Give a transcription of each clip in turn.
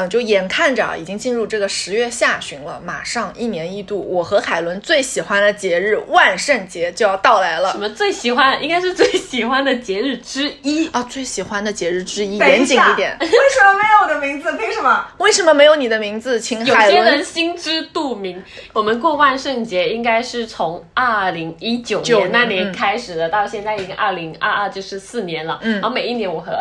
嗯，就眼看着已经进入这个十月下旬了，马上一年一度我和海伦最喜欢的节日万圣节就要到来了。什么最喜欢？应该是最喜欢的节日之一啊！最喜欢的节日之一，严谨一点。为什么没有我的名字？凭什么？为什么没有你的名字？请有些人心知肚明。我们过万圣节应该是从二零一九年那年开始的，到现在已经二零二二，就是四年了。嗯，然后每一年我和。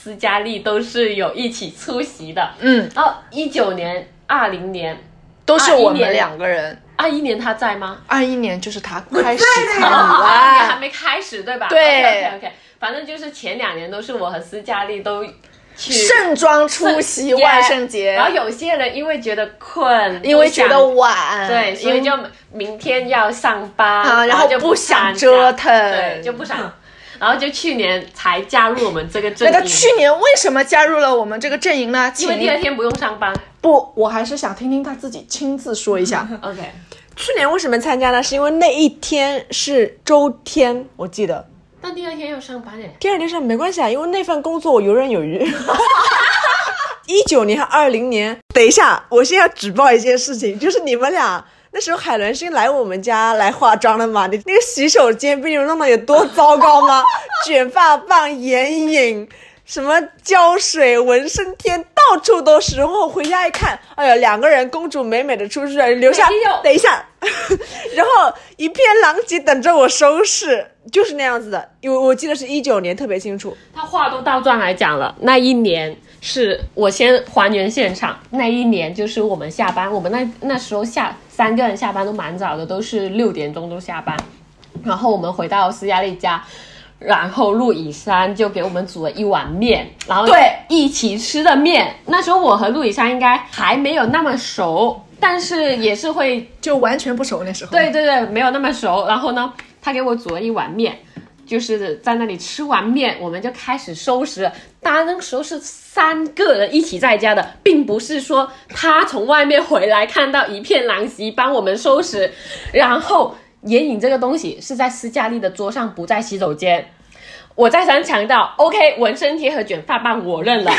斯嘉丽都是有一起出席的，嗯，然后一九年、二零年都是我们两个人。二一年他在吗？二一年就是他开始参与了，还没开始对吧？对，OK OK，反正就是前两年都是我和斯嘉丽都盛装出席万圣节。然后有些人因为觉得困，因为觉得晚，对，所以就明天要上班，然后就不想折腾，对，就不想。然后就去年才加入我们这个阵营。那个去年为什么加入了我们这个阵营呢？因为第二天不用上班。不，我还是想听听他自己亲自说一下。OK，去年为什么参加呢？是因为那一天是周天，我记得。但第二天要上班哎。第二天上没关系啊，因为那份工作我游刃有余。一九年和二零年，等一下，我先要举报一件事情，就是你们俩。那时候海伦是来我们家来化妆的嘛？你那个洗手间被你们弄得有多糟糕吗？卷发棒、眼影，什么胶水、纹身贴，到处都是。然后回家一看，哎呀，两个人公主美美的出去了，留下等一下，然后一片狼藉等着我收拾，就是那样子的。因为我记得是一九年，特别清楚。他话都倒转来讲了，那一年。是我先还原现场，那一年就是我们下班，我们那那时候下三个人下班都蛮早的，都是六点钟都下班，然后我们回到斯嘉丽家，然后陆以山就给我们煮了一碗面，然后对一起吃的面。那时候我和陆以山应该还没有那么熟，但是也是会就完全不熟那时候。对对对，没有那么熟。然后呢，他给我煮了一碗面。就是在那里吃完面，我们就开始收拾。当那个时候是三个人一起在家的，并不是说他从外面回来看到一片狼藉帮我们收拾。然后眼影这个东西是在斯嘉丽的桌上，不在洗手间。我再三强调，OK，纹身贴和卷发棒我认了。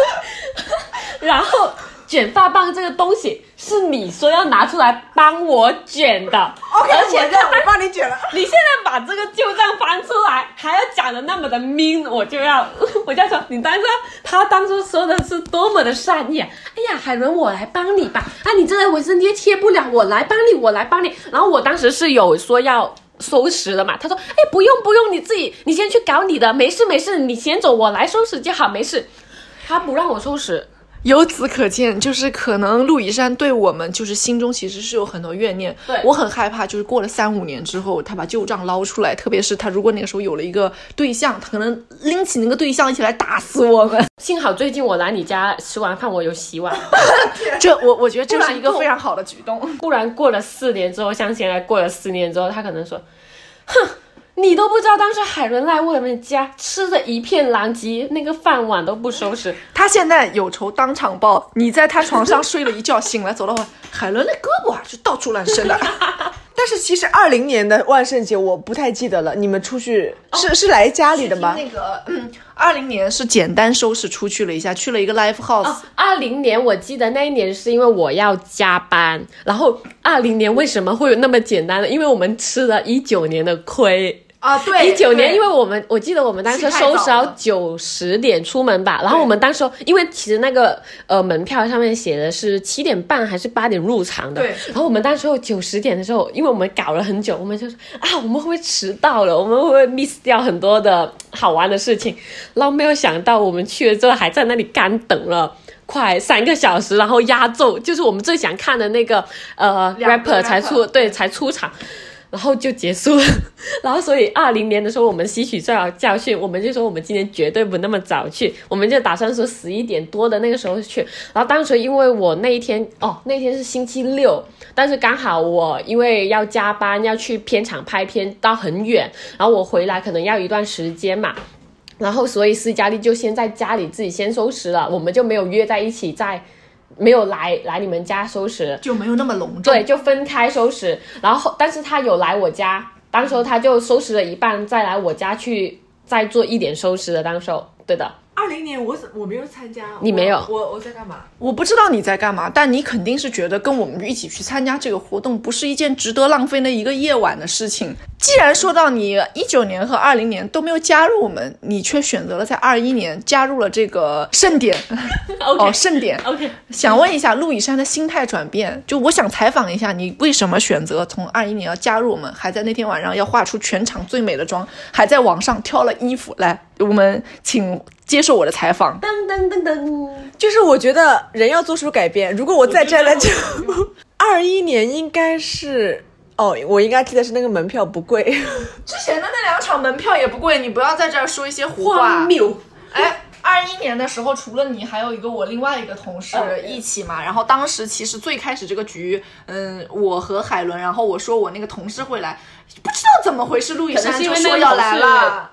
然后。卷发棒这个东西是你说要拿出来帮我卷的，OK，而且我帮你卷了。你现在把这个旧账翻出来，还要讲的那么的 mean，我就要，我就要说你当初他当初说的是多么的善意。哎呀，海伦，我来帮你吧。啊，你这个纹身贴贴不了，我来帮你，我来帮你。然后我当时是有说要收拾的嘛，他说，哎，不用不用，你自己你先去搞你的，没事没事，你先走，我来收拾就好，没事。他不让我收拾。由此可见，就是可能陆以山对我们就是心中其实是有很多怨念。对我很害怕，就是过了三五年之后，他把旧账捞出来，特别是他如果那个时候有了一个对象，他可能拎起那个对象一起来打死我们。幸好最近我来你家吃完饭，我有洗碗。这我我觉得这是一个非常好的举动。不然过了四年之后，像现在过了四年之后，他可能说，哼。你都不知道，当时海伦来我们家吃的一片狼藉，那个饭碗都不收拾。他现在有仇当场报，你在他床上睡了一觉，醒来走了会，海伦的胳膊啊就到处乱伸的。但是其实二零年的万圣节我不太记得了，你们出去是是来家里的吗？那个，嗯，二零年是简单收拾出去了一下，去了一个 live house。二零年我记得那一年是因为我要加班，然后二零年为什么会有那么简单呢？因为我们吃了一九年的亏。啊，对，一九年，因为我们我记得我们当时收拾到九十点出门吧，然后我们当时因为其实那个呃门票上面写的是七点半还是八点入场的，对，然后我们当时九十点的时候，因为我们搞了很久，我们就说啊，我们会不会迟到了？我们会不会 miss 掉很多的好玩的事情？然后没有想到我们去了之后还在那里干等了快三个小时，然后压轴就是我们最想看的那个呃 rapper 才出，对，才出场。然后就结束了。然后所以二零年的时候，我们吸取这条教训，我们就说我们今年绝对不那么早去，我们就打算说十一点多的那个时候去。然后当时因为我那一天哦，那天是星期六，但是刚好我因为要加班要去片场拍片，到很远，然后我回来可能要一段时间嘛。然后，所以斯嘉丽就先在家里自己先收拾了，我们就没有约在一起，在没有来来你们家收拾，就没有那么隆重。对，就分开收拾。然后，但是他有来我家，当时候他就收拾了一半，再来我家去再做一点收拾的。当时候，对的，二零年我我没有参加，你没有我我在干嘛？我不知道你在干嘛，但你肯定是觉得跟我们一起去参加这个活动不是一件值得浪费那一个夜晚的事情。既然说到你一九年和二零年都没有加入我们，你却选择了在二一年加入了这个盛典。哦，盛典。OK，想问一下陆以山的心态转变，就我想采访一下你为什么选择从二一年要加入我们，还在那天晚上要画出全场最美的妆，还在网上挑了衣服来，我们请接受我的采访。噔噔噔噔，就是我觉得人要做出改变。如果我再站在这，二一年应该是哦，我应该记得是那个门票不贵。之前的那两场门票也不贵，你不要在这儿说一些胡话。荒谬。哎，二一年的时候，除了你，还有一个我另外一个同事哦一起嘛。然后当时其实最开始这个局，嗯，我和海伦，然后我说我那个同事会来，不知道怎么回事，陆以可能山就说要来了。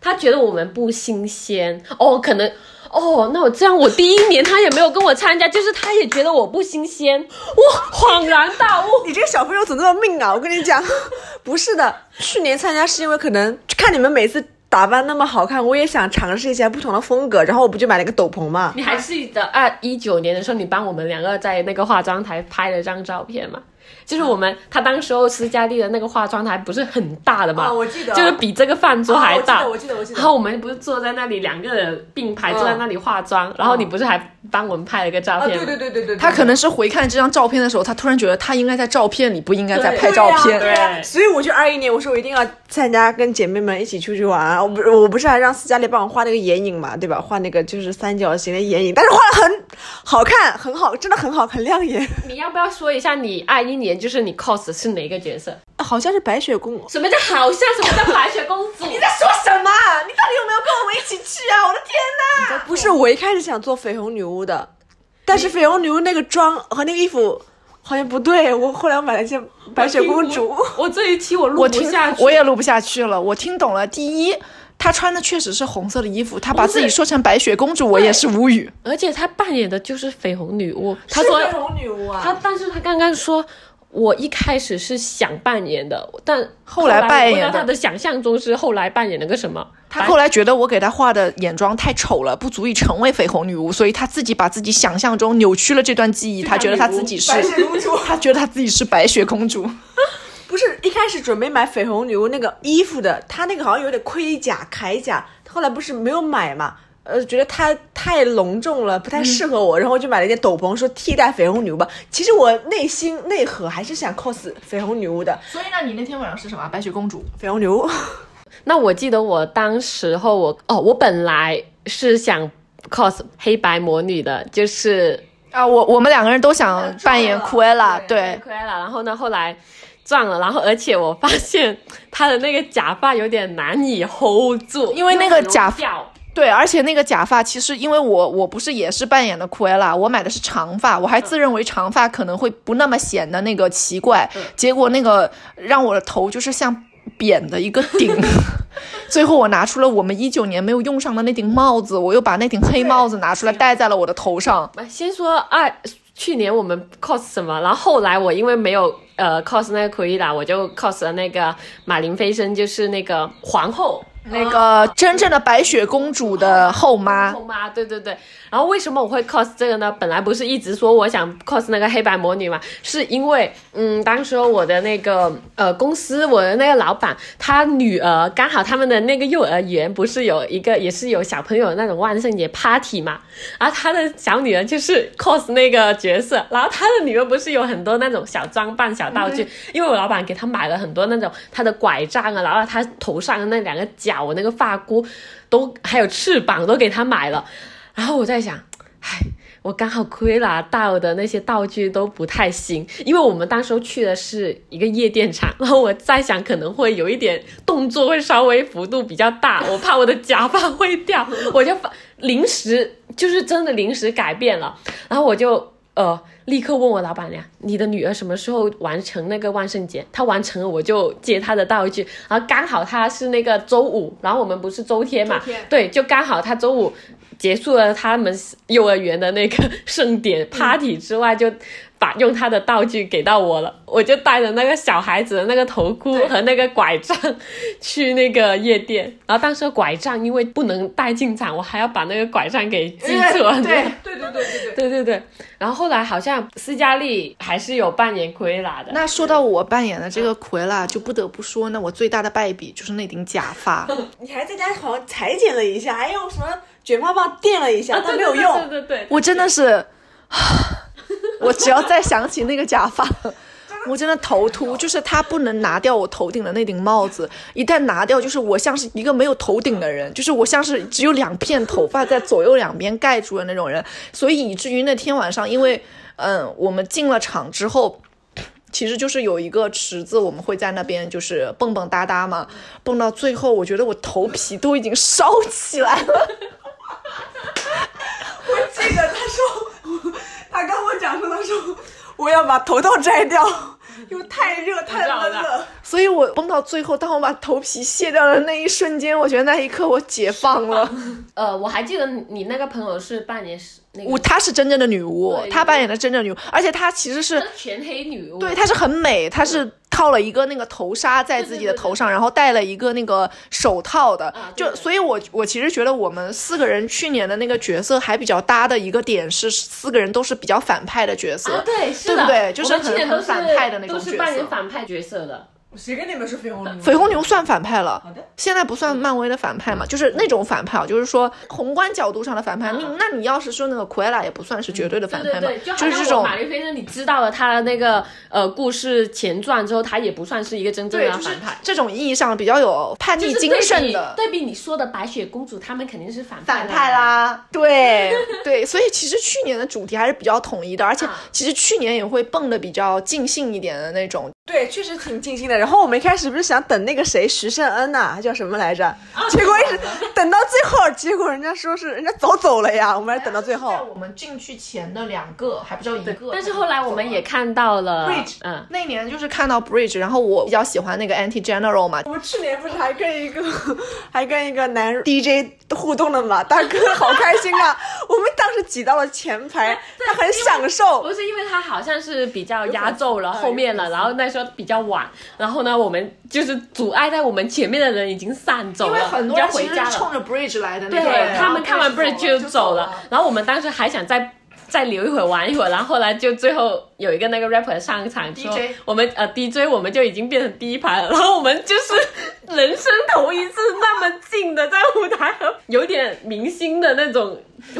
他觉得我们不新鲜哦，可能哦，那我这样，我第一年他也没有跟我参加，就是他也觉得我不新鲜，我，恍然大悟。你这个小朋友怎么那么命啊！我跟你讲，不是的，去年参加是因为可能看你们每次打扮那么好看，我也想尝试一下不同的风格，然后我不就买了个斗篷嘛。你还记得二一九年的时候，你帮我们两个在那个化妆台拍了张照片吗？就是我们，他当时候斯嘉丽的那个化妆台不是很大的嘛，哦我记得就是比这个饭桌还大。哦我记得我记得我记得然后我们不是坐在那里，两个人并排坐在那里化妆，然后你不是还帮我们拍了个照片吗？啊对对对对，他可能是回看这张照片的时候，他突然觉得他应该在照片里，不应该在拍照片。对所以我就二一年，我说我一定要参加，跟姐妹们一起出去玩。我不，我不是还让斯嘉丽帮我画那个眼影嘛，对吧？画那个就是三角形的眼影，但是画的很好看，很好，真的很好，很亮眼。你要不要说一下你二一年就是你 cos 是哪个角色？好像是白雪公主，什么叫好像？什么叫白雪公主？你在说什么？你到底有没有跟我们一起去啊？我的天哪！不是我一开始想做绯红女巫的，但是绯红女巫那个妆和那个衣服好像不对，我后来我买了一件白雪公主。我我这一期我录我听不下去，我也录不下去了。我听懂了，第一。她穿的确实是红色的衣服，她把自己说成白雪公主，我也是无语。而且她扮演的就是绯红女巫。她说绯红女巫啊，她，但是她刚刚说。我一开始是想扮演的，但后来扮演的我不知道她的想象中是后来扮演了个什么？他后来觉得我给他画的眼妆太丑了，不足以成为绯红女巫，所以他自己把自己想象中扭曲了这段记忆。他觉得他自己是白雪公主。他觉得他自己是白雪公主。不是一开始准备买绯红女巫那个衣服的，他那个好像有点盔甲铠甲，后来不是没有买嘛，呃，觉得它太隆重了，不太适合我，然后就买了一件斗篷，说替代绯红女巫吧。其实我内心内核还是想 cos 绯红女巫的，所以呢，你那天晚上是什么？白雪公主。绯红女巫。那我记得我当时候我哦，我本来是想 cos 黑白魔女的，就是啊，我我们两个人都想扮演库埃拉，对，亏了。然后呢，后来撞了，然后而且我发现他的那个假发有点难以 hold 住，因为那个假很容易掉对，而且那个假发其实因为我我不是也是扮演的库埃拉，我买的是长发，我还自认为长发可能会不那么显得那个奇怪，结果那个让我的头就是像扁的一个顶。最后我拿出了我们一九年没有用上的那顶帽子，我又把那顶黑帽子拿出来戴在了我的头上。先说二，去年我们 cos 什么，然后后来我因为没有呃 cos 那个奎拉，我就 cos 了那个马林飞升，就是那个皇后。那个真正的白雪公主的后妈后，妈，对对对。然后为什么我会 cos 这个呢？本来不是一直说我想 cos 那个黑白魔女嘛，是因为嗯，当时我的那个呃公司，我的那个老板他女儿刚好他们的那个幼儿园不是有一个也是有小朋友那种万圣节 party 嘛，然后他的小女儿就是 cos 那个角色，然后他的女儿不是有很多那种小装扮、小道具，因为我老板给他买了很多那种他的拐杖啊，然后他头上的那两个角，我那个发箍都还有翅膀都给他买了。然后我在想，唉，我刚好亏了，到的那些道具都不太行，因为我们当时候去的是一个夜店场，然后我在想可能会有一点动作会稍微幅度比较大，我怕我的假发会掉，我就临时就是真的临时改变了，然后我就呃立刻问我老板娘，你的女儿什么时候完成那个万圣节？她完成了我就接她的道具，然后刚好她是那个周五，然后我们不是周天嘛，天。对，就刚好她周五结束了他们幼儿园的那个盛典 party 之外，就把用他的道具给到我了，我就带着那个小孩子的那个头箍和那个拐杖去那个夜店，然后当时拐杖因为不能带进场，我还要把那个拐杖给寄存。对对对对对对。对对对，然后后来好像斯嘉丽还是有扮演奎拉的。那说到我扮演的这个奎拉，就不得不说，那我最大的败笔就是那顶假发。你还在家好像裁剪了一下，还用什么卷发棒垫了一下，啊，但对对没有用。对对对，我真的是，我只要再想起那个假发，我真的头秃。就是他不能拿掉我头顶的那顶帽子，一旦拿掉，就是我像是一个没有头顶的人，就是我像是只有两片头发在左右两边盖住的那种人。所以以至于那天晚上，因为嗯，我们进了场之后。其实就是有一个池子，我们会在那边就是蹦蹦哒哒嘛，蹦到最后，我觉得我头皮都已经烧起来了。我记得他说，他跟我讲说，他说我要把头套摘掉，因为太热太闷我知道了。所以我崩到最后，当我把头皮卸掉的那一瞬间，我觉得那一刻我解放了。呃，我还记得你那个朋友是半年是那个我她是真正的女巫，她扮演的真正女巫，而且她其实是全黑女巫，对，她是很美，她是套了一个那个头纱在自己的头上，然后戴了一个那个手套的。就所以我，我其实觉得我们四个人去年的那个角色还比较搭的一个点是，四个人都是比较反派的角色。啊，对，是的，对不对就是很很反派的那种都是角扮演色反派角色的。谁跟你们是绯红女巫？绯红牛算反派了，好的。现在不算漫威的反派嘛，就是那种反派啊，就是说宏观角度上的反派。你那你要是说那个奎拉也不算是绝对的反派嘛对对对，，就就是这种玛丽菲森，你知道了他的那个呃故事前传之后，他也不算是一个真正对，就是的反派。这种意义上比较有叛逆精神的对比你说的白雪公主，他们肯定是反反派。啦。对对，所以其实去年的主题还是比较统一的，而且啊其实去年也会蹦的比较尽兴一点的那种。对，确实挺尽兴的。然后我们一开始不是想等那个谁徐胜恩呐、他叫什么来着？结果一直等到最后，结果人家说是人家早走了呀，我们还等到最在后。我们进去前的两个，还不知道一个。但是后来我们也看到了 Bridge 嗯，那年就是看到 Bridge，然后我比较喜欢那个 Anti General 嘛，我们去年不是还跟一个 还跟一个男 DJ 互动了嘛？大哥好开心啊！我们当时挤到了前排，他很享受。不是因为他好像是比较压轴了有粉丝后面了，然后那时候比较晚，然后呢，我们就是阻碍在我们前面的人已经散走了，因为很多人其实回家了。冲着 Bridge 来的那对，他们看完 Bridge 就走了。了，，然后我们当时还想再再留一会儿玩一会儿，然后后来就最后有一个那个 rapper 上场说 DJ 我们呃 DJ 我们就已经变成第一排了，然后我们就是人生头一次那么近的在舞台和有点明星的那种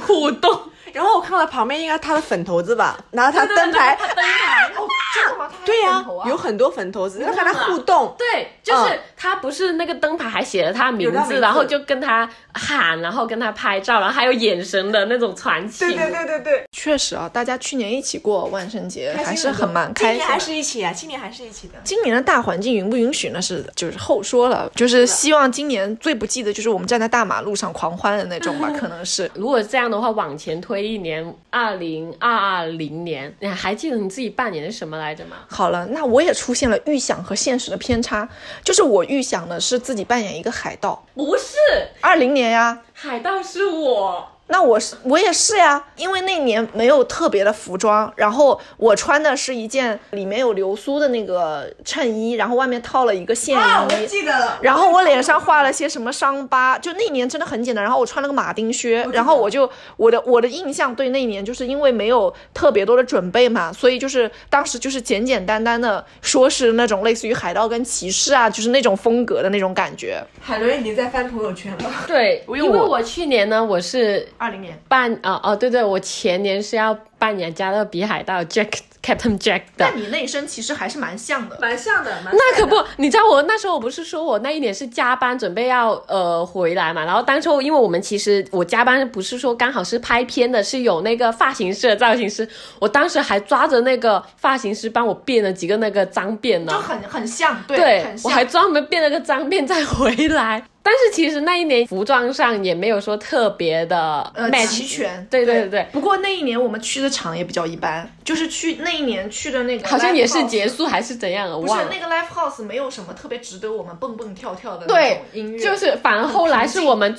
互动，然后我看到旁边应该他的粉头子吧，然后他灯牌，他灯牌。哦，真的吗？他对呀、啊有很多粉头子，然后跟他互动。对，就是嗯他不是那个灯牌还写了他名字，然后就跟他喊，然后跟他拍照，然后还有眼神的那种传奇。对对对对对，确实啊，大家去年一起过万圣节，还是很蛮开心的。今年还是一起啊，今年还是一起的。今年的大环境允不允许呢？是就是后说了，就是希望今年最不济的就是我们站在大马路上狂欢的那种吧，可能是。如果这样的话，往前推一年，二零二二零年，你还记得你自己扮演的什么来着吗？好了，那我也出现了预想和现实的偏差，就是我预想的是自己扮演一个海盗，不是，二零年呀，海盗是我。那我是我也是呀，因为那年没有特别的服装，然后我穿的是一件里面有流苏的那个衬衣，然后外面套了一个线衣。啊，我记得了。然后我脸上画了些什么伤疤，就那年真的很简单。然后我穿了个马丁靴，然后我就我的我的印象对那一年就是因为没有特别多的准备嘛，所以就是当时就是简简单单的说是那种类似于海盗跟骑士啊，就是那种风格的那种感觉。海伦已经在翻朋友圈了。对，因为我因为我去年呢，我是二零年。半啊哦对对，我前年是要扮演加勒比海盗 Jack Captain Jack 的但。你那一身其实还是蛮像的。蛮像的，蛮那可不，你知道我那时候我不是说我那一年是加班准备要呃回来嘛，然后当初因为我们其实我加班不是说刚好是拍片的，是有那个发型师的造型师，我当时还抓着那个发型师帮我变了几个那个脏辫呢，就很很像，对，对很像。我还专门变了个脏辫再回来。但是其实那一年服装上也没有说特别的呃齐全，对对对对，不过那一年我们去的场也比较一般，就是去那一年去的那个，好像也是结。束还是怎样，我不是。那个 live house 没有什么特别值得我们蹦蹦跳跳的那对种音乐，就是反而后来是我们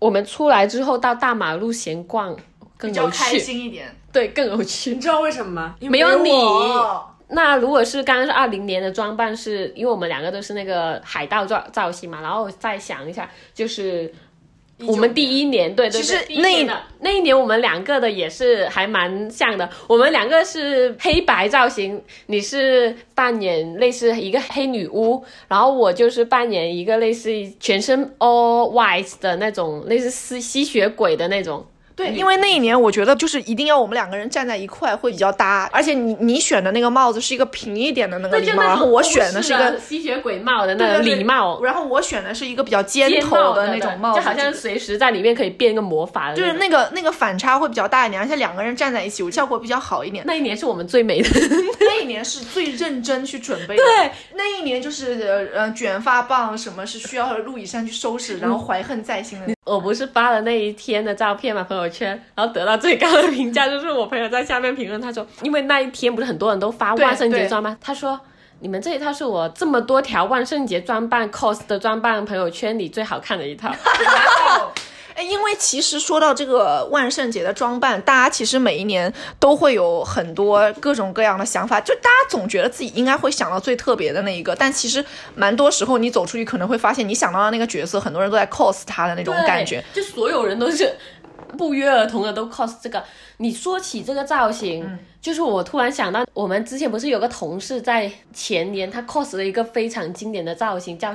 我们出来之后到大马路闲逛更有比较开趣，心一点。对，更有趣你。知道为什么吗？因为没有你那如果是刚刚是二零年的装扮是，因为我们两个都是那个海盗造造型嘛，然后再想一下，就是我们第一年，对对对，其实那一那一年我们两个的也是还蛮像的，我们两个是黑白造型，你是扮演类似一个黑女巫，然后我就是扮演一个类似于全身 all white 的那种类似吸吸血鬼的那种。对，因为那一年我觉得就是一定要我们两个人站在一块会比较搭，而且你你选的那个帽子是一个平一点的那个礼帽，然后我选的是一个吸血鬼帽的那个礼帽，然后我选的是一个比较尖尖头的那种帽子，就好像随时在里面可以变一个魔法的就是。那个那个反差会比较大一点，而且两个人站在一起，效果比较好一点。那一年是我们最美的，那一年是最认真去准备的，对，那一年就是呃呃卷发棒什么是需要陆以山去收拾，然后怀恨在心的。我不是发了那一天的照片嘛，朋友圈，然后得到最高的评价就是我朋友在下面评论，他说，因为那一天不是很多人都发万圣节装吗，他说。你们这一套是我这么多条万圣节装扮 cos 的装扮朋友圈里最好看的一套。哎，因为其实说到这个万圣节的装扮，大家其实每一年都会有很多各种各样的想法，就大家总觉得自己应该会想到最特别的那一个，但其实蛮多时候你走出去可能会发现，你想到的那个角色，很多人都在 cos 他的那种感觉。就所有人都是不约而同的都 cos 这个。你说起这个造型，嗯。就是我突然想到，我们之前不是有个同事在前年他 cos 了一个非常经典的造型，叫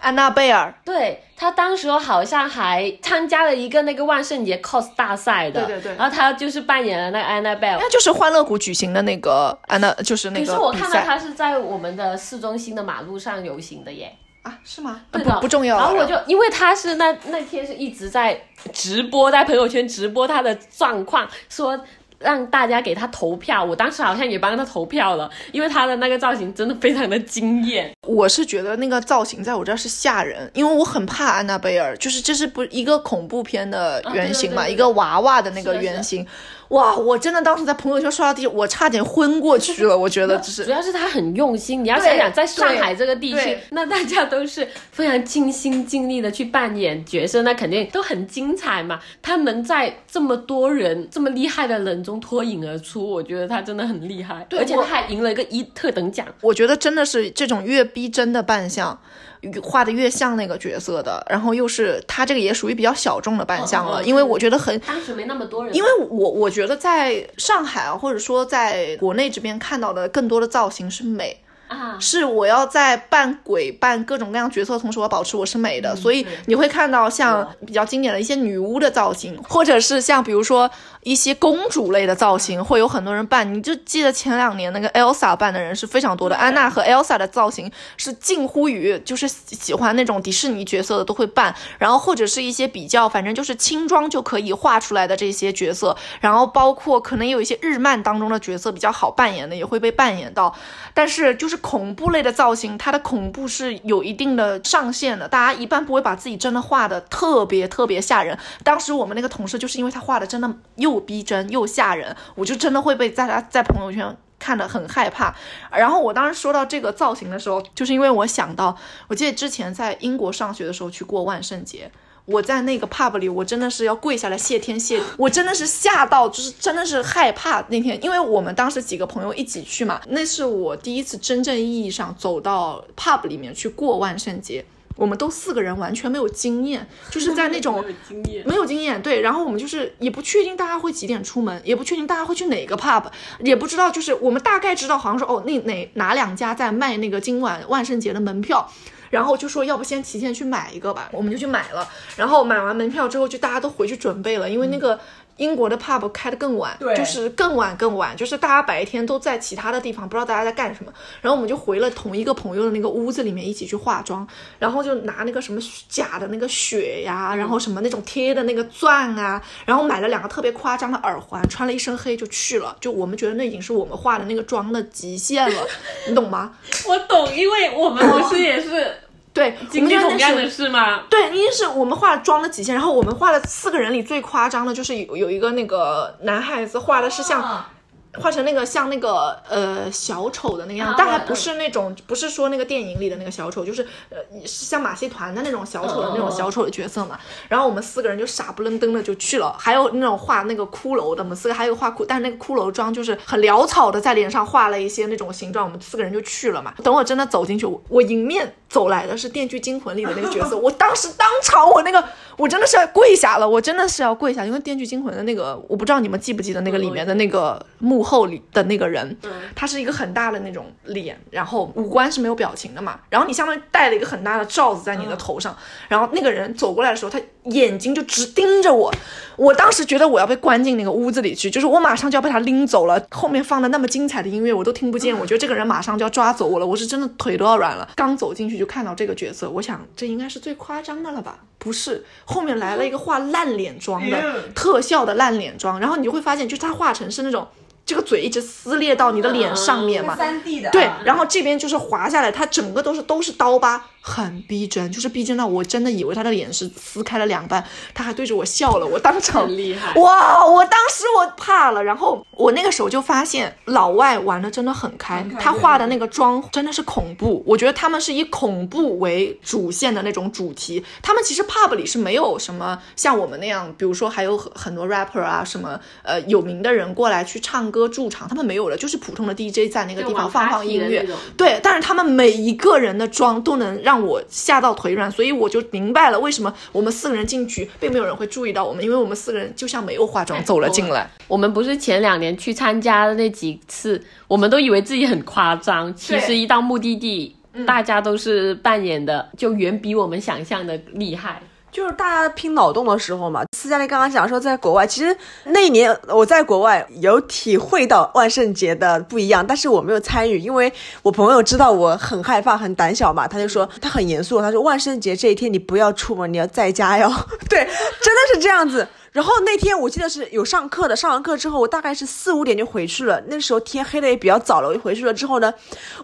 安娜贝尔，对他当时好像还参加了一个那个万圣节 cos 大赛的，对对对。然后他就是扮演了那个 Annabelle。那就是欢乐谷举行的那个安娜，就是那个可是我看到他是在我们的市中心的马路上游行的耶，啊，是吗？对的不不重要。然后我就因为他是那那天是一直在直播，在朋友圈直播他的状况，说让大家给他投票。我当时好像也帮他投票了，因为他的那个造型真的非常的惊艳。我是觉得那个造型在我这儿是吓人，因为我很怕安娜贝尔，就是这是不一个恐怖片的原型嘛，啊对对对对一个娃娃的那个原型。哇，我真的当时在朋友圈刷到地，我差点昏过去了。我觉得就是主要是他很用心，你要想想，在上海这个地区，那大家都是非常尽心尽力的去扮演角色，那肯定都很精彩嘛。他能在这么多人、这么厉害的人中脱颖而出，我觉得他真的很厉害。对而且他还赢了一个一特等奖。我觉得真的是这种越逼真的扮相，画的越像那个角色的，然后又是他这个也属于比较小众的扮相了，因为我觉得很当时没那么多人，因为我我觉觉得在上海啊，或者说在国内这边看到的更多的造型是美，啊，是我要在扮鬼扮各种各样角色的同时，我要保持我是美的，所以你会看到像比较经典的一些女巫的造型，或者是像比如说一些公主类的造型，会有很多人扮。你就记得前两年那个 Elsa 扮的人是非常多的，安娜和 Elsa 的造型是近乎于就是喜欢那种迪士尼角色的都会扮，然后或者是一些比较反正就是轻装就可以画出来的这些角色，然后包括可能有一些日漫当中的角色比较好扮演的也会被扮演到，但是就是恐怖类的造型，它的恐怖是有一定的上限的，大家一般不会把自己真的画的特别特别吓人。当时我们那个同事就是因为他画的真的又逼真又吓人，我就真的会被大家在朋友圈。看得很害怕，然后我当时说到这个造型的时候，就是因为我想到，我记得之前在英国上学的时候去过万圣节，我在那个 pub 里，我真的是要跪下来谢天谢地，我真的是吓到，就是真的是害怕那天，因为我们当时几个朋友一起去嘛，那是我第一次真正意义上走到 pub 里面去过万圣节。我们都四个人完全没有经验，就是在那种没有经验。对，然后我们就是也不确定大家会几点出门，也不确定大家会去哪个 pub，也不知道，就是我们大概知道好像说哦，那哪哪两家在卖那个今晚万圣节的门票。然后就说要不先提前去买一个吧，我们就去买了。然后买完门票之后，就大家都回去准备了，因为那个英国的 pub 开的更晚，对就是更晚更晚，就是大家白天都在其他的地方，不知道大家在干什么。然后我们就回了同一个朋友的那个屋子里面一起去化妆，然后就拿那个什么假的那个雪呀，然后什么那种贴的那个钻啊，然后买了两个特别夸张的耳环，穿了一身黑就去了。就我们觉得那已经是我们化的那个妆的极限了，你懂吗？我懂，因为我们不是也是对，我经们觉得那是历同样的事吗？对，因为是我们画妆的极限，然后我们画了四个人里最夸张的，就是有有一个那个男孩子画的是像。画成那个像那个呃小丑的那个样子，啊但还不是那种不是说那个电影里的那个小丑，就是呃是像马戏团的那种小丑的那种小丑的角色嘛。然后我们四个人就傻不愣登的就去了，还有那种画那个骷髅的，我们四个还有画骷，但是那个骷髅妆就是很潦草的在脸上画了一些那种形状，我们四个人就去了嘛。等我真的走进去，我我迎面走来的是《电锯惊魂》里的那个角色，我当时当场我那个我真的是要跪下了，我真的是要跪下，因为《电锯惊魂》的那个我不知道你们记不记得那个里面的那个幕后里的那个人，他是一个很大的那种脸，然后五官是没有表情的嘛，然后你相当于戴了一个很大的罩子在你的头上，然后那个人走过来的时候，他眼睛就直盯着我，我当时觉得我要被关进那个屋子里去，就是我马上就要被他拎走了，后面放的那么精彩的音乐我都听不见，我觉得这个人马上就要抓走我了，我是真的腿都要软了。刚走进去就看到这个角色，我想这应该是最夸张的了吧？不是，后面来了一个画烂脸妆的特效的烂脸妆，然后你就会发现，就是他画成是那种。这个嘴一直撕裂到你的脸上面嘛，三 D 的，对，然后这边就是滑下来，它整个都是都是刀疤，很逼真，就是逼真到我真的以为他的脸是撕开了两半，他还对着我笑了，我当场厉害哇！我当时我怕了，然后我那个时候就发现老外玩的真的很开，他画的那个妆真的是恐怖，我觉得他们是以恐怖为主线的那种主题，他们其实 pub 里是没有什么像我们那样，比如说还有很很多 rapper 啊什么呃有名的人过来去唱歌驻场，他们没有的，就是普通的 DJ 在那个地方放放音乐对，但是他们每一个人的妆都能让我吓到腿软，所以我就明白了为什么我们四个人进去，并没有人会注意到我们，因为我们四个人就像没有化妆走了进来。我们不是前两年去参加的那几次，我们都以为自己很夸张，其实一到目的地，大家都是扮演的，就远比我们想象的厉害。就是大家拼脑洞的时候嘛。斯嘉丽刚刚讲说，在国外，其实那一年我在国外有体会到万圣节的不一样，但是我没有参与，因为我朋友知道我很害怕、很胆小嘛，他就说他很严肃，他说万圣节这一天你不要出门，你要在家哟。对，真的是这样子。然后那天我记得是有上课的，上完课之后我大概是四五点就回去了。那时候天黑的也比较早了，我就回去了之后呢，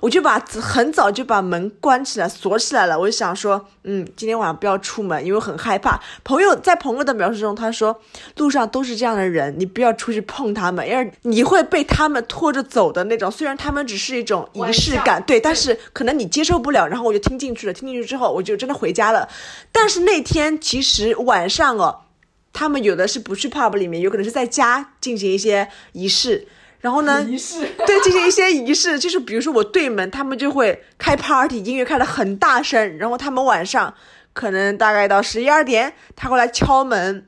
我就把很早就把门关起来锁起来了。我就想说，嗯，今天晚上不要出门，因为我很害怕。朋友在朋友的描述中，他说路上都是这样的人，你不要出去碰他们，因为你会被他们拖着走的那种。虽然他们只是一种仪式感，对，但是可能你接受不了。然后我就听进去了，听进去之后我就真的回家了。但是那天其实晚上哦。他们有的是不去 pub 里面，有可能是在家进行一些仪式，然后呢，仪式 对，进行一些仪式，就是比如说我对门，他们就会开 party，音乐开的很大声，然后他们晚上可能大概到十一二点，他会来敲门，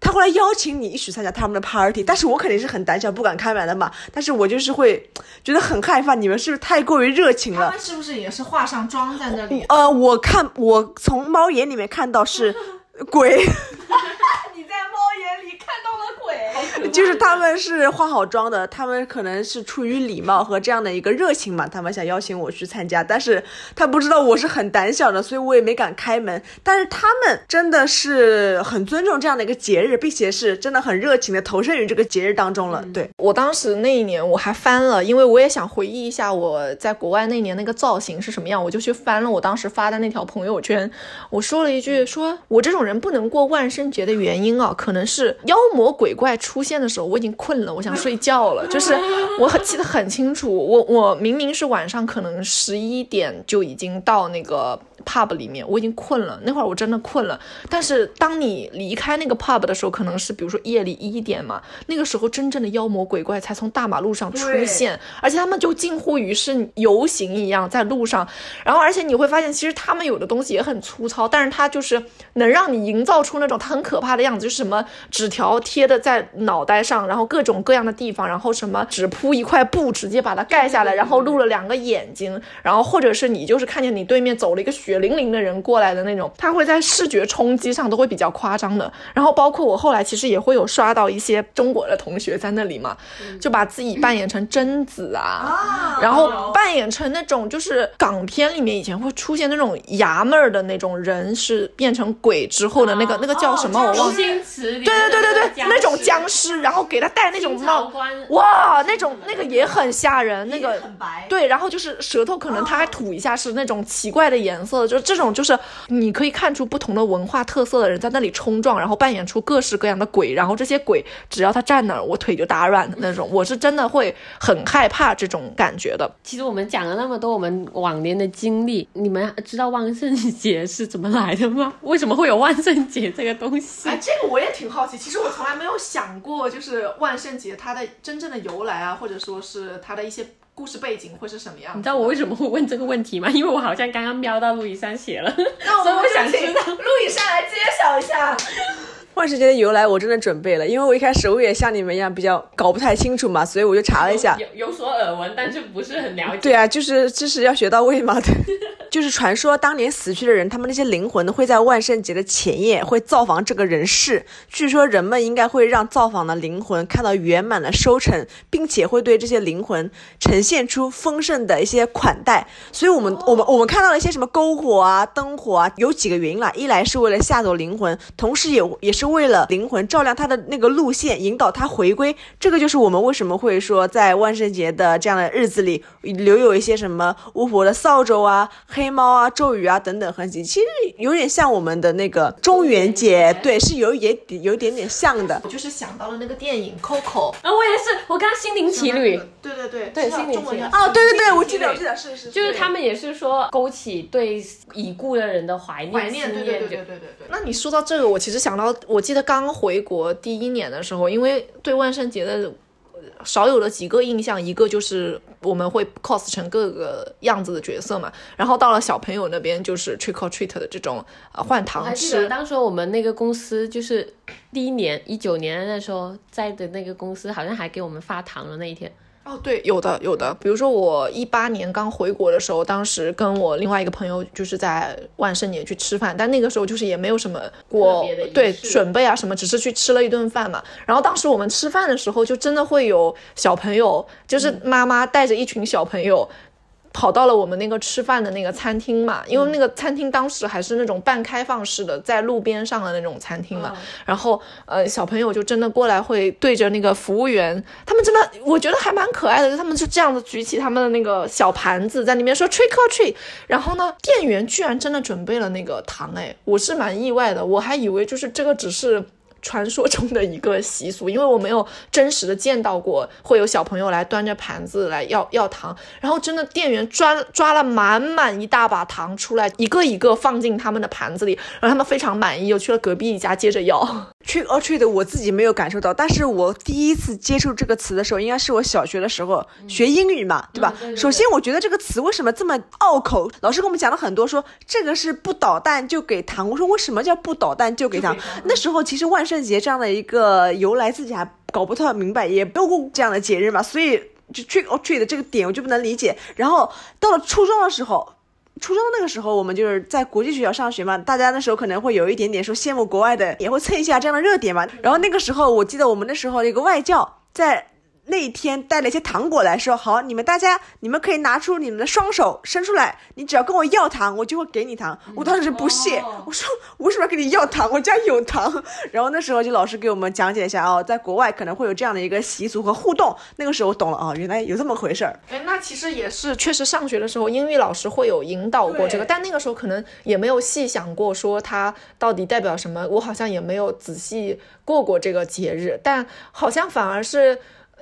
他会来邀请你一起参加他们的 party，但是我肯定是很胆小，不敢开门的嘛，但是我就是会觉得很害怕，你们是不是太过于热情了？他们是不是也是化上妆在那里？呃，我看我从猫眼里面看到是鬼。你在就是他们是化好妆的，他们可能是出于礼貌和这样的一个热情嘛，他们想邀请我去参加，但是他不知道我是很胆小的，所以我也没敢开门。但是他们真的是很尊重这样的一个节日，并且是真的很热情的投身于这个节日当中了。对，我当时那一年我还翻了，因为我也想回忆一下我在国外那年那个造型是什么样，我就去翻了我当时发的那条朋友圈，我说了一句，说我这种人不能过万圣节的原因啊，可能是妖魔鬼怪出现的时候我已经困了，我想睡觉了，就是我很记得很清楚，我我明明是晚上可能十一点就已经到那个。Pub 里面我已经困了，那会儿我真的困了。但是当你离开那个 pub 的时候，可能是比如说夜里一点嘛，那个时候真正的妖魔鬼怪才从大马路上出现，而且他们就近乎于是游行一样在路上。然后而且你会发现，其实他们有的东西也很粗糙，但是它就是能让你营造出那种它很可怕的样子，就是什么纸条贴的在脑袋上，然后各种各样的地方，然后什么只铺一块布直接把它盖下来，然后露了两个眼睛，然后或者是你就是看见你对面走了一个学。血淋淋的人过来的那种，他会在视觉冲击上都会比较夸张的。然后包括我后来其实也会有刷到一些中国的同学在那里嘛，就把自己扮演成贞子啊，然后扮演成那种就是港片里面以前会出现那种衙门儿的那种人，是变成鬼之后的那个那个叫什么我忘了。对对对对对，那种僵尸，然后给他戴那种帽，哇，那种那个也很吓人，那个对，然后就是舌头可能他还吐一下是那种奇怪的颜色，就是这种就是你可以看出不同的文化特色的人在那里冲撞，然后扮演出各式各样的鬼，然后这些鬼只要他站那儿，我腿就打软的那种，我是真的会很害怕这种感觉的。其实我们讲了那么多我们往年的经历，你们知道万圣节是怎么来的吗？为什么会有万圣节这个东西？哎，这个我也挺好奇。其实我从来没有想过，就是万圣节它的真正的由来啊，或者说是它的一些故事背景会是什么样。你知道我为什么会问这个问题吗？因为我好像刚刚瞄到陆以山写了，那 所以我想知道。陆以山来揭晓一下。万圣节的由来我真的准备了，因为我一开始我也像你们一样比较搞不太清楚嘛，所以我就查了一下。有有所耳闻，但是不是很了解。对啊，就是知识要学到位嘛。对，就是传说当年死去的人，他们那些灵魂会在万圣节的前夜会造访这个人世。据说人们应该会让造访的灵魂看到圆满的收成，并且会对这些灵魂呈现出丰盛的一些款待。所以我们、我们我们看到了一些什么篝火啊、灯火啊，有几个原因啦。一来是为了吓走灵魂，同时也也是为了灵魂照亮他的那个路线，引导他回归。这个就是我们为什么会说在万圣节的这样的日子里留有一些什么巫婆的扫帚啊、黑猫啊、咒语啊等等合集。其实有点像我们的那个中元节，对，是有也有一点点像的。我就是想到了那个电影《Coco》。啊，我也是，我刚刚心灵奇旅。对对对对心灵奇旅哦，对对对，我记得，我记得，是是，就是他们也是说勾起对已故的人的怀念、怀念，对对对对对对对。那你说到这个，我其实想到，我记得刚回国第一年的时候，因为对万圣节的呃少有的几个印象，一个就是我们会 cos 成各个样子的角色嘛，然后到了小朋友那边就是 trick or treat 的这种呃换我糖还记得吃，当时我们那个公司就是第一年一九年那时候在的那个公司，好像还给我们发糖了那一天。哦，对，有的有的，比如说我一八年刚回国的时候，当时跟我另外一个朋友就是在万圣节去吃饭，但那个时候就是也没有什么过对准备啊什么，只是去吃了一顿饭嘛。然后当时我们吃饭的时候，就真的会有小朋友，就是妈妈带着一群小朋友。跑到了我们那个吃饭的那个餐厅嘛，因为那个餐厅当时还是那种半开放式的，在路边上的那种餐厅嘛。然后呃，小朋友就真的过来会对着那个服务员，他们真的我觉得还蛮可爱的，他们就这样子举起他们的那个小盘子在里面说 trick or treat，然后呢，店员居然真的准备了那个糖，哎，我是蛮意外的，我还以为就是这个只是。传说中的一个习俗，因为我没有真实的见到过会有小朋友来端着盘子来要要糖，然后真的店员抓抓了满满一大把糖出来，一个一个放进他们的盘子里，然后他们非常满意，又去了隔壁一家接着要。Trick or treat 我自己没有感受到，但是我第一次接触这个词的时候，应该是我小学的时候、学英语嘛，对吧？对对对首先，我觉得这个词为什么这么拗口？老师跟我们讲了很多说，这个是不捣蛋就给糖。我说为什么叫不捣蛋就给糖？那时候其实万圣节这样的一个由来自己还搞不太明白，也没有过这样的节日嘛，所以就 trick or treat 的这个点我就不能理解。然后到了初中的时候。初中那个时候，我们就是在国际学校上学嘛，大家那时候可能会有一点点说羡慕国外的，也会蹭一下这样的热点嘛。然后那个时候，我记得我们那时候一个外教在。那一天带了一些糖果来说，好，你们大家，你们可以拿出你们的双手伸出来，你只要跟我要糖，我就会给你糖。我当时不屑，哦我说我为什么要跟你要糖？我家有糖。然后那时候就老师给我们讲解一下哦，在国外可能会有这样的一个习俗和互动。那个时候我懂了哦，原来有这么回事儿。哎，那其实也是，确实上学的时候，英语老师会有引导过这个，但那个时候可能也没有细想过说它到底代表什么，我好像也没有仔细过过这个节日，但好像反而是。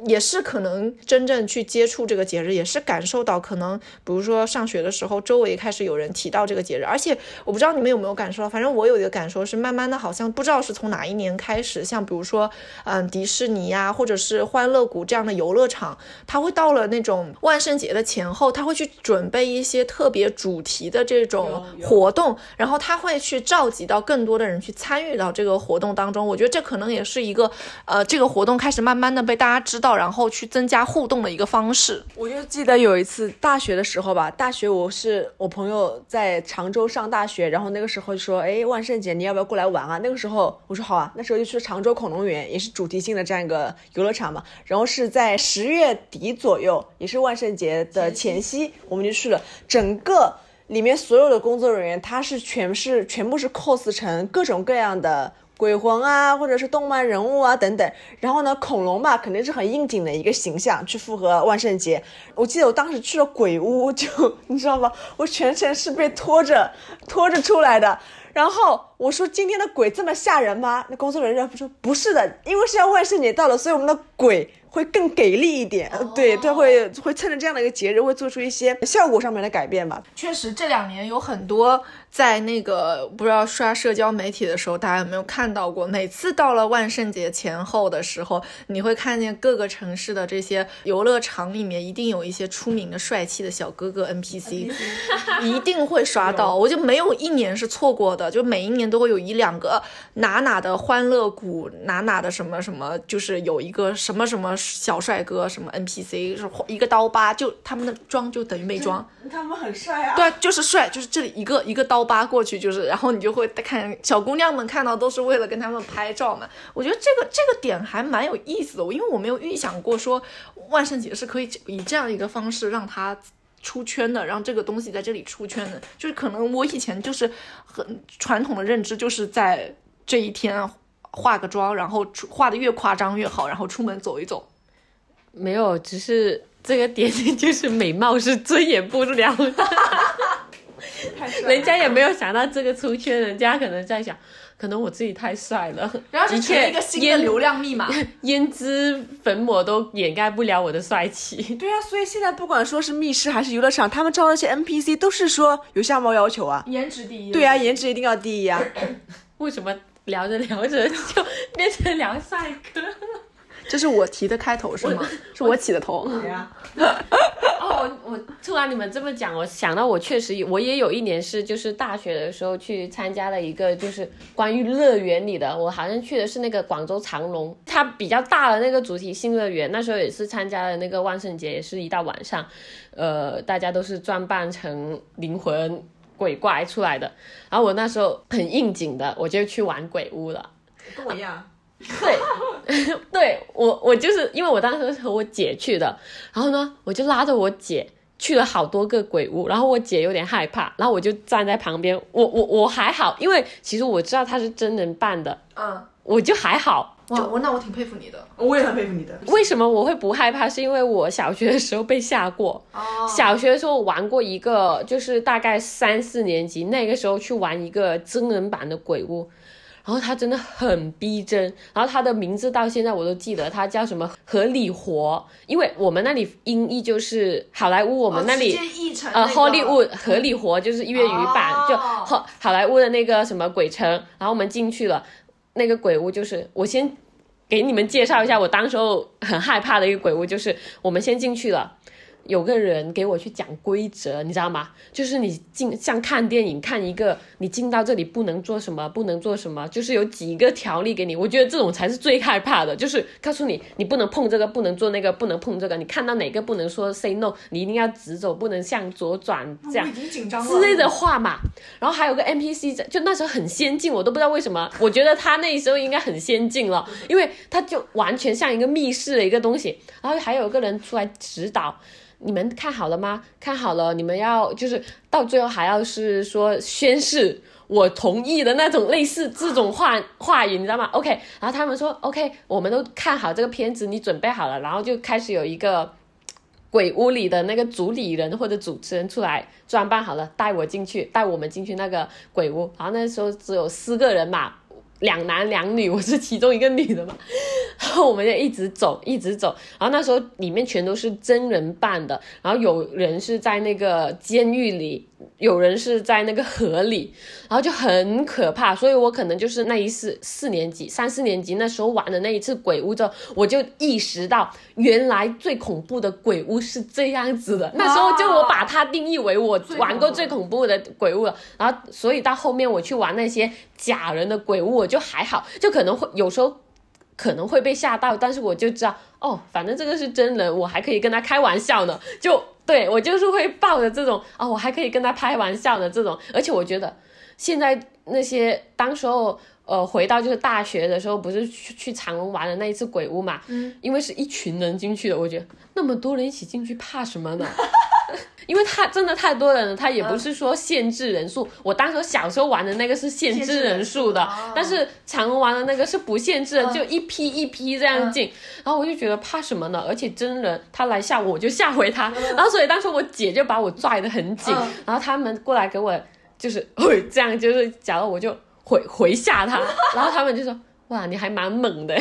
也是可能真正去接触这个节日，也是感受到可能，比如说上学的时候，周围开始有人提到这个节日，而且我不知道你们有没有感受到，反正我有一个感受是，慢慢的好像不知道是从哪一年开始，像比如说，嗯，迪士尼呀、或者是欢乐谷这样的游乐场，它会到了那种万圣节的前后，它会去准备一些特别主题的这种活动，然后它会去召集到更多的人去参与到这个活动当中。我觉得这可能也是一个，呃，这个活动开始慢慢的被大家知道道，然后去增加互动的一个方式。我就记得有一次大学的时候吧，大学我是我朋友在常州上大学，然后那个时候就说，哎，万圣节你要不要过来玩啊？那个时候我说好啊，那时候就去常州恐龙园，也是主题性的这样一个游乐场嘛。然后是在十月底左右，也是万圣节的前夕，我们就去了。整个里面所有的工作人员，他是全是全部是 cos 成各种各样的。鬼魂啊，或者是动漫人物啊等等，然后呢，恐龙吧肯定是很应景的一个形象，去符合万圣节。我记得我当时去了鬼屋，就你知道吗？我全程是被拖着 拖着出来的。然后我说今天的鬼这么吓人吗？那工作人员不说不是的，因为是要万圣节到了，所以我们的鬼。会更给力一点，对，他会会趁着这样的一个节日，会做出一些效果上面的改变吧。确实，这两年有很多在那个不知道刷社交媒体的时候，大家有没有看到过？每次到了万圣节前后的时候，你会看见各个城市的这些游乐场里面，一定有一些出名的帅气的小哥哥 NPC，一定会刷到。我就没有一年是错过的，就每一年都会有一两个哪哪的欢乐谷，哪哪的什么什么，就是有一个什么什么。小帅哥什么 NPC 是一个刀疤，就他们的妆就等于没妆，他们很帅啊。对，就是帅，就是这里一个一个刀刀疤过去，就是然后你就会看小姑娘们看到都是为了跟他们拍照嘛。我觉得这个这个点还蛮有意思的，因为我没有预想过说万圣节是可以以这样一个方式让它出圈的，让这个东西在这里出圈的。就是可能我以前就是很传统的认知，就是在这一天化个妆，然后化的越夸张越好，然后出门走一走。没有，只是这个点就是美貌是遮掩不了的，人家也没有想到这个出圈，人家可能在想，可能我自己太帅了，然后就成一个新的流量密码，胭脂粉抹都掩盖不了我的帅气。对啊，所以现在不管说是密室还是游乐场，他们招那些 NPC 都是说有相貌要求啊，颜值第一。对啊，颜值一定要第一啊。为什么聊着聊着就变成聊帅哥？这是我提的开头是吗？是我起的头。对呀。哦，我突然你们这么讲，我想到我确实我也有一年是就是大学的时候去参加了一个就是关于乐园里的，我好像去的是那个广州长隆，它比较大的那个主题性乐园，那时候也是参加了那个万圣节，也是一到晚上，呃，大家都是装扮成灵魂鬼怪出来的，然后我那时候很应景的，我就去玩鬼屋了。跟我一样。对，对我我就是因为我当时是和我姐去的，然后呢，我就拉着我姐去了好多个鬼屋，然后我姐有点害怕，然后我就站在旁边，我我我还好，因为其实我知道他是真人扮的，嗯，我就还好。哇，我那我挺佩服你的，我也很佩服你的。为什么我会不害怕？是因为我小学的时候被吓过，哦，小学的时候玩过一个，就是大概三四年级那个时候去玩一个真人版的鬼屋。然后他真的很逼真，然后他的名字到现在我都记得，他叫什么合理活，因为我们那里音译就是好莱坞，我们那里呃，Hollywood 合理活就是粤语版，就好好莱坞的那个什么鬼城，然后我们进去了，那个鬼屋就是我先给你们介绍一下，我当时候很害怕的一个鬼屋，就是我们先进去了。有个人给我去讲规则，你知道吗？就是你进像看电影看一个，你进到这里不能做什么，不能做什么，就是有几个条例给你。我觉得这种才是最害怕的，就是告诉你你不能碰这个，不能做那个，不能碰这个。你看到哪个不能说 say no，你一定要直走，不能向左转这样之类的话嘛。然后还有个 NPC，就那时候很先进，我都不知道为什么，我觉得他那时候应该很先进了，因为他就完全像一个密室的一个东西。然后还有个人出来指导。你们看好了吗？看好了，你们要就是到最后还要是说宣誓我同意的那种类似这种话话语，你知道吗？OK，然后他们说 OK，我们都看好这个片子，你准备好了，然后就开始有一个鬼屋里的那个主理人或者主持人出来装扮好了，带我进去，带我们进去那个鬼屋。然后那时候只有四个人嘛。两男两女，我是其中一个女的嘛，然后我们就一直走，一直走，然后那时候里面全都是真人扮的，然后有人是在那个监狱里。有人是在那个河里，然后就很可怕，所以我可能就是那一次四年级、三四年级那时候玩的那一次鬼屋之后，我就意识到原来最恐怖的鬼屋是这样子的。那时候就我把它定义为我玩过最恐怖的鬼屋了。然后，所以到后面我去玩那些假人的鬼屋，我就还好，就可能会有时候。可能会被吓到，但是我就知道，哦，反正这个是真人，我还可以跟他开玩笑呢。就对我就是会抱着这种啊、我还可以跟他开玩笑的这种，而且我觉得现在那些当时候。呃，回到就是大学的时候，不是去去长隆玩的那一次鬼屋嘛？嗯，因为是一群人进去的，我觉得那么多人一起进去，怕什么呢？因为他真的太多人了，他也不是说限制人数。我当时小时候玩的那个是限制人数的，但是长隆玩的那个是不限制的，就一批一批这样进。然后我就觉得怕什么呢？而且真人他来吓我，我就吓回他。然后所以当时我姐就把我拽得很紧，然后他们过来给我就是会 这样，就是假如我就回回吓他，然后他们就说哇你还蛮猛的，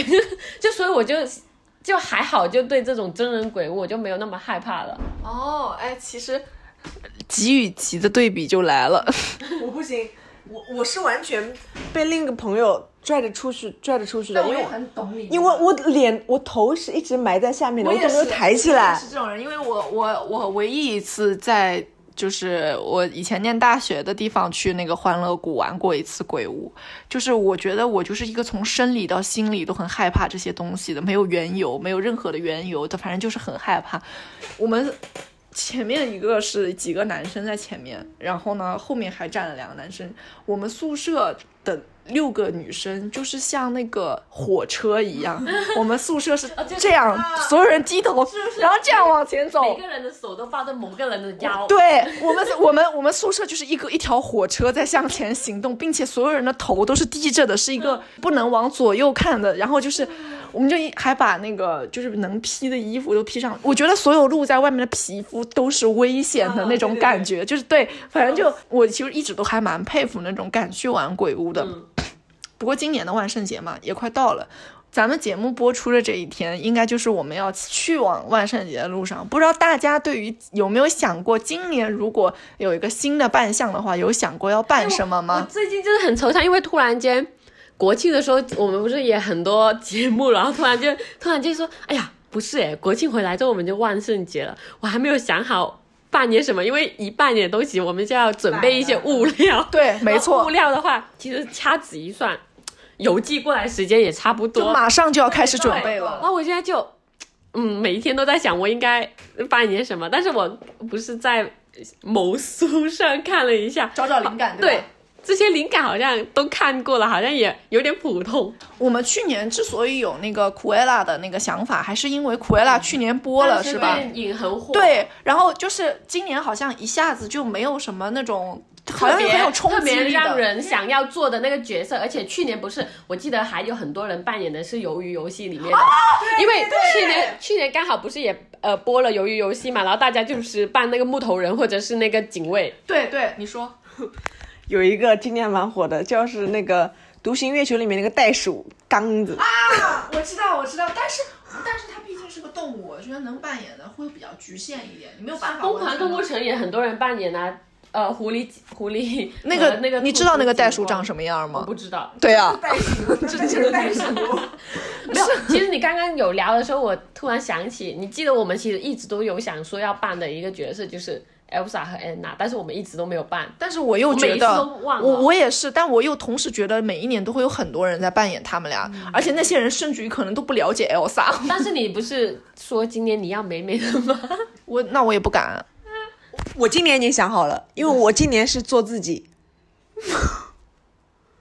就所以我就。就还好，就对这种真人鬼物我就没有那么害怕了。哦，哎，其实吉与吉的对比就来了。我不行，我我是完全被另一个朋友拽着出去，拽着出去的，因为很懂你因为我脸我头是一直埋在下面的，我都没有抬起来是。这种人，因为我我我唯一一次在就是我以前念大学的地方去那个欢乐谷玩过一次鬼屋，就是我觉得我就是一个从生理到心理都很害怕这些东西的，没有缘由，没有任何的缘由的，反正就是很害怕。我们前面一个是几个男生在前面，然后呢后面还站了两个男生。我们宿舍的六个女生就是像那个火车一样，我们宿舍是这样，所有人低头，然后这样往前走。每个人的手都抱着某个人的腰。对我们，我们我们宿舍就是一个一条火车在向前行动，并且所有人的头都是低着的，是一个不能往左右看的。然后就是，我们就一还把那个就是能披的衣服都披上。我觉得所有露在外面的皮肤都是危险的那种感觉，就是对，反正就我其实一直都还蛮佩服那种敢去玩鬼屋的。不过今年的万圣节嘛，也快到了。咱们节目播出的这一天，应该就是我们要去往万圣节的路上。不知道大家对于有没有想过，今年如果有一个新的扮相的话，有想过要扮什么我吗？最近就是很惆怅，因为突然间国庆的时候，我们不是也很多节目，然后突然就 突然就说，哎呀，不是诶，国庆回来之后我们就万圣节了，我还没有想好办点什么，因为一办点东西，我们就要准备一些物料。对，没错物，料的话，其实掐指一算，邮寄过来时间也差不就多。马上就要开始准备然了。后我现在就，嗯，每一天都在想我应该扮演什么，但是我不是在某书上看了一下，找找灵感，对吧？这些灵感好像都看过了，好像也有点普通。我们去年之所以有那个苦艾拉的那个想法，还是因为苦艾拉去年播了，是吧？电影很火，，对，然后就是今年好像一下子就没有什么那种，好像特别很有冲特别击力的。让人想要做的那个角色，而且去年不是，我记得还有很多人扮演的是《鱿鱼游戏》里面的，因为去年去年刚好不是也呃播了《鱿鱼游戏》嘛，然后大家就是扮那个木头人或者是那个警卫，对对，你说有一个今年蛮火的，就是那个《独行月球》里面那个袋鼠刚子，啊，我知道，我知道，但是但是它毕竟是个动物，我觉得能扮演的会比较局限一点，你没有办法。疯狂动物城也很多人扮演啊，呃，狐狸狐狸那个和那个，你知道那个袋鼠长什么样吗？我不知道，对啊，袋鼠，这就是袋鼠。没有。其实你刚刚有聊的时候，我突然想起，你记得我们其实一直都有想说要扮的一个角色就是 Elsa 和 Anna，但是我们一直都没有办。但是我又觉得我我也是，但我又同时觉得每一年都会有很多人在扮演他们俩，嗯而且那些人甚至于可能都不了解 Elsa，但是你不是说今年你要美美的吗？我那我也不敢。我今年已经想好了，因为我今年是做自己。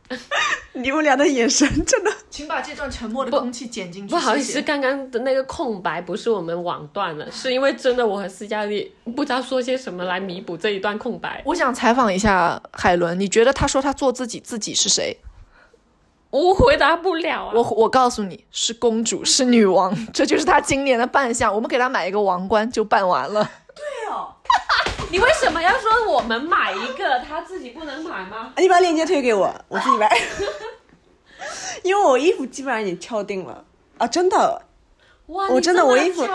你们俩的眼神真的，请把这段沉默的空气剪进去。不好意思，谢谢刚刚的那个空白不是我们网断了，是因为真的我和斯嘉丽不知道说些什么来弥补这一段空白。我想采访一下海伦，你觉得他说他做自己，自己是谁？我回答不了啊！我我告诉你是公主，是女王，这就是她今年的扮相。我们给她买一个王冠就办完了。你为什么要说我们买一个，他自己不能买吗？你把链接推给我，我自己买。因为我衣服基本上已经敲定了啊，真的，哇，我真的我衣服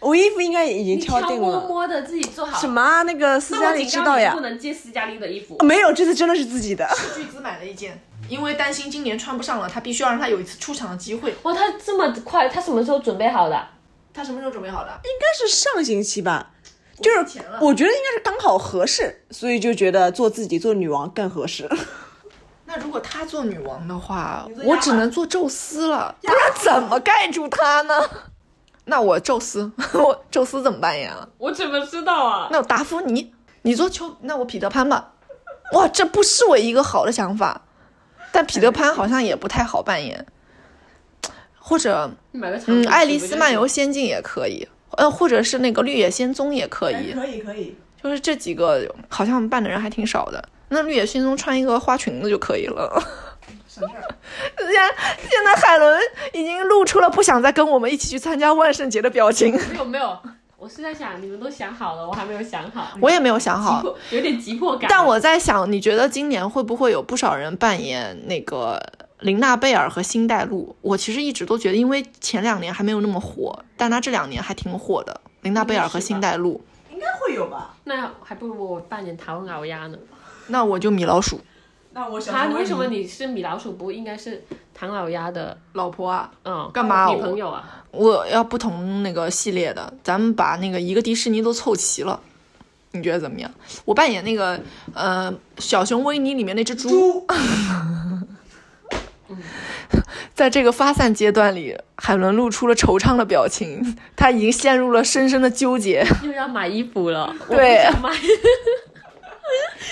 我衣服应该已经敲定了。摸的自己做好。什么啊？那个斯嘉丽知道呀不？能借斯嘉丽的衣服。没有，这次真的是自己的。巨资买了一件，因为担心今年穿不上了，他必须要让他有一次出场的机会。哇，他这么快，他什么时候准备好的？他什么时候准备好的？应该是上星期吧，就是我觉得应该是刚好合适，所以就觉得做自己做女王更合适。那 那如果她做女王的话我只能做宙斯了，不然怎么盖住她呢？那我宙斯，我宙斯怎么扮演啊？我怎么知道啊？那我达芙妮，你做丘，那我彼得潘吧。哇，这不是我一个好的想法，但彼得潘好像也不太好扮演，或者嗯，《爱丽丝漫游仙境》也可以，呃，或者是那个《绿野仙踪》也可以，可以可以，就是这几个好像办的人还挺少的。那绿野仙踪穿一个花裙子就可以了。省事儿。现在现在海伦已经露出了不想再跟我们一起去参加万圣节的表情。没有没有，我是在想你们都想好了，我还没有想好，我也没有想好有点急迫感。但我在想，你觉得今年会不会有不少人扮演那个琳娜贝尔和星黛露？我其实一直都觉得，因为前两年还没有那么火，但她这两年还挺火的。林娜贝尔和星黛露，应该会有吧？那还不如我扮演唐老鸭呢。那我就米老鼠那我想他为什么你是米老鼠，不应该是唐老鸭的老婆啊。嗯干嘛女朋友啊？我要不同那个系列的，咱们把那个一个迪士尼都凑齐了，你觉得怎么样？我扮演那个呃小熊维尼里面那只猪，猪？在这个发散阶段里，海伦露出了惆怅的表情，他已经陷入了深深的纠结，又要买衣服了，对。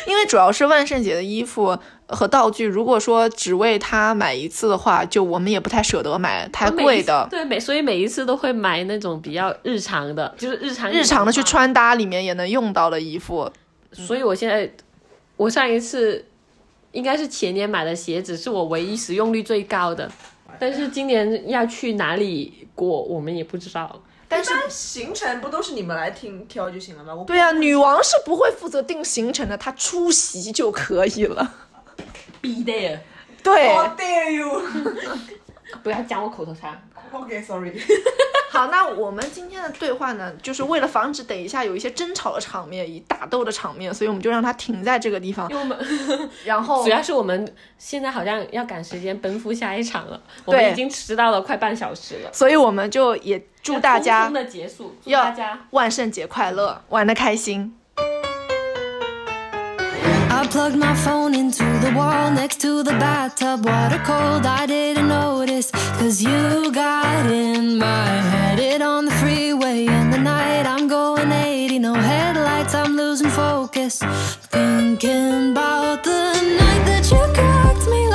因为主要是万圣节的衣服和道具，如果说只为他买一次的话，就我们也不太舍得买太贵的。对每所以每一次都会买那种比较日常的，就是日常日常的去。穿搭里面也能用到的衣服，所以我现在，我上一次应该是前年买的鞋子，是我唯一使用率最高的。但是今年要去哪里过，我们也不知道。但是行程不都是你们来听挑就行了吗？我对呀、女王是不会负责定行程的，她出席就可以了。Be there，对，How dare you？不要讲我口头禅。OK，sorry、好，那我们今天的对话呢，就是为了防止等一下有一些争吵的场面，以打斗的场面，所以我们就让它停在这个地方因。为我们 然后主要是我们现在好像要赶时间奔赴下一场了，我们对已经迟到了快半小时了。所以我们就也祝大家的结束，祝要大家万圣节快乐，玩的开心。I plugged my phone into the wall next to the bathtub. Water cold, I didn't notice. Cause you got in my head. It on the freeway in the night. I'm going 80, no headlights, I'm losing focus. Thinking about the night that you cracked me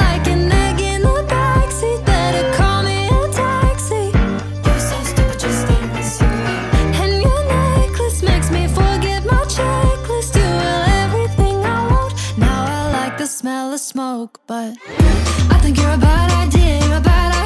smoke, but I think you're a bad idea. You're a bad idea.